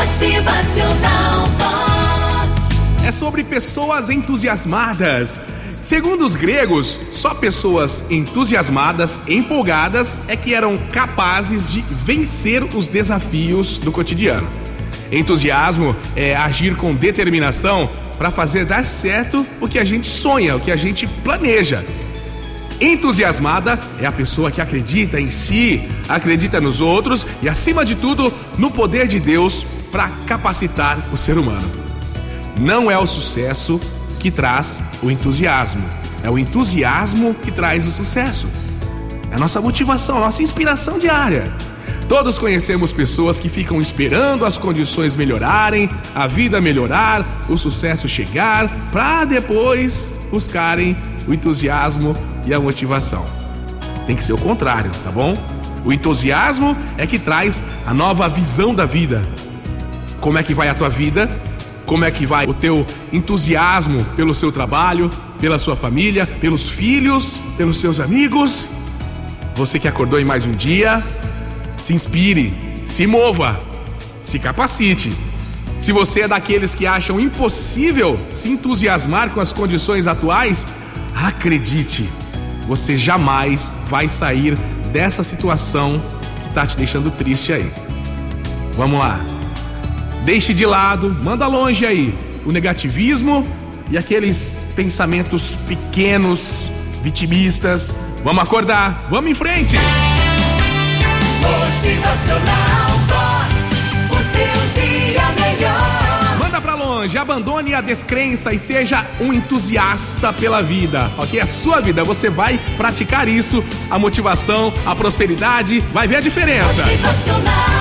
Motivacional Vox. É sobre pessoas entusiasmadas. Segundo os gregos, só pessoas entusiasmadas, empolgadas, é que eram capazes de vencer os desafios do cotidiano. Entusiasmo é agir com determinação para fazer dar certo o que a gente sonha, o que a gente planeja. Entusiasmada é a pessoa que acredita em si, acredita nos outros e, acima de tudo, no poder de Deus para capacitar o ser humano. Não é o sucesso que traz o entusiasmo, é o entusiasmo que traz o sucesso. É a nossa motivação, a nossa inspiração diária. Todos conhecemos pessoas que ficam esperando as condições melhorarem, a vida melhorar, o sucesso chegar, para depois buscarem o entusiasmo e a motivação. Tem que ser o contrário, tá bom? O entusiasmo é que traz a nova visão da vida. Como é que vai a tua vida? Como é que vai o teu entusiasmo pelo seu trabalho, pela sua família, pelos filhos, pelos seus amigos? Você que acordou em mais um dia, se inspire, se mova, se capacite. Se você é daqueles que acham impossível se entusiasmar com as condições atuais, acredite, você jamais vai sair dessa situação que está te deixando triste aí. Vamos lá. Deixe de lado, manda longe aí o negativismo e aqueles pensamentos pequenos, vitimistas. Vamos acordar, vamos em frente. Motivacional Vox. O seu dia melhor. Manda pra longe, abandone a descrença e seja um entusiasta pela vida, ok? A sua vida, você vai praticar isso, a motivação, a prosperidade, vai ver a diferença. Motivacional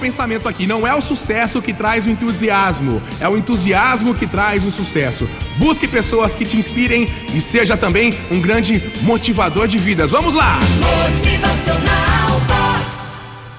pensamento aqui, não é o sucesso que traz o entusiasmo, é o entusiasmo que traz o sucesso. Busque pessoas que te inspirem e seja também um grande motivador de vidas. Vamos lá! Motivacional